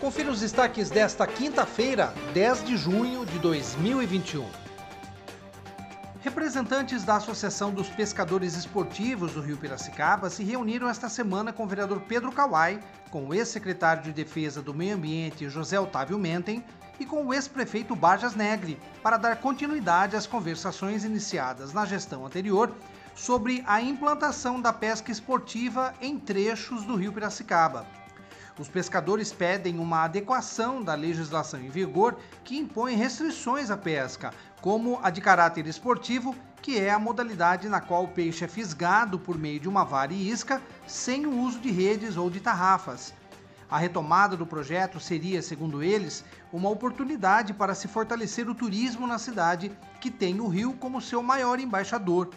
Confira os destaques desta quinta-feira, 10 de junho de 2021. Representantes da Associação dos Pescadores Esportivos do Rio Piracicaba se reuniram esta semana com o vereador Pedro Kawai, com o ex-secretário de Defesa do Meio Ambiente José Otávio Mentem e com o ex-prefeito Barjas Negre, para dar continuidade às conversações iniciadas na gestão anterior sobre a implantação da pesca esportiva em trechos do Rio Piracicaba. Os pescadores pedem uma adequação da legislação em vigor que impõe restrições à pesca, como a de caráter esportivo, que é a modalidade na qual o peixe é fisgado por meio de uma vara e isca, sem o uso de redes ou de tarrafas. A retomada do projeto seria, segundo eles, uma oportunidade para se fortalecer o turismo na cidade, que tem o rio como seu maior embaixador.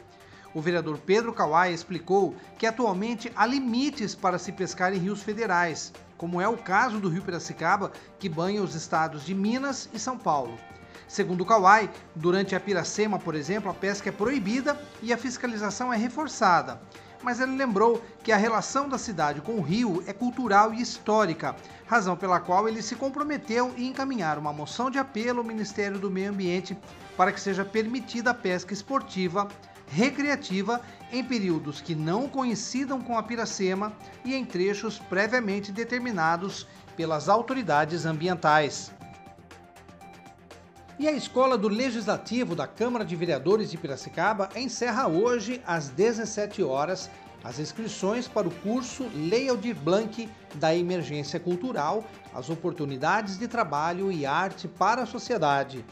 O vereador Pedro Kawai explicou que atualmente há limites para se pescar em rios federais, como é o caso do Rio Piracicaba, que banha os estados de Minas e São Paulo. Segundo o Kawai, durante a Piracema, por exemplo, a pesca é proibida e a fiscalização é reforçada. Mas ele lembrou que a relação da cidade com o rio é cultural e histórica, razão pela qual ele se comprometeu em encaminhar uma moção de apelo ao Ministério do Meio Ambiente para que seja permitida a pesca esportiva recreativa em períodos que não coincidam com a Piracema e em trechos previamente determinados pelas autoridades ambientais. E a Escola do Legislativo da Câmara de Vereadores de Piracicaba encerra hoje, às 17 horas, as inscrições para o curso Lei Aldir Blanc da Emergência Cultural, as oportunidades de trabalho e arte para a sociedade.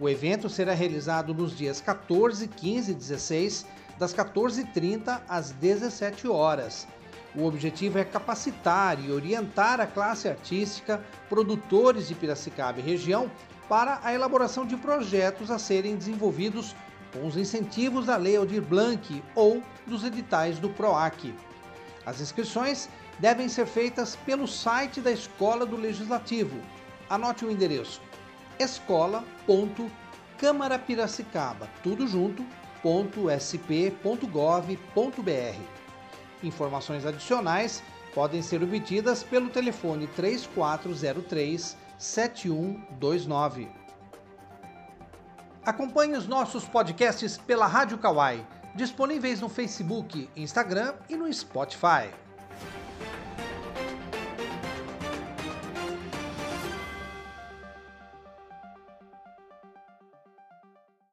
O evento será realizado nos dias 14, 15 e 16, das 14h30 às 17 horas. O objetivo é capacitar e orientar a classe artística, produtores de Piracicaba e região para a elaboração de projetos a serem desenvolvidos com os incentivos da Lei Aldir Blanc ou dos editais do PROAC. As inscrições devem ser feitas pelo site da Escola do Legislativo. Anote o endereço escola.câmarapiracicaba, tudo junto, .sp.gov.br. Informações adicionais podem ser obtidas pelo telefone 3403 7129. Acompanhe os nossos podcasts pela Rádio Kawai, disponíveis no Facebook, Instagram e no Spotify.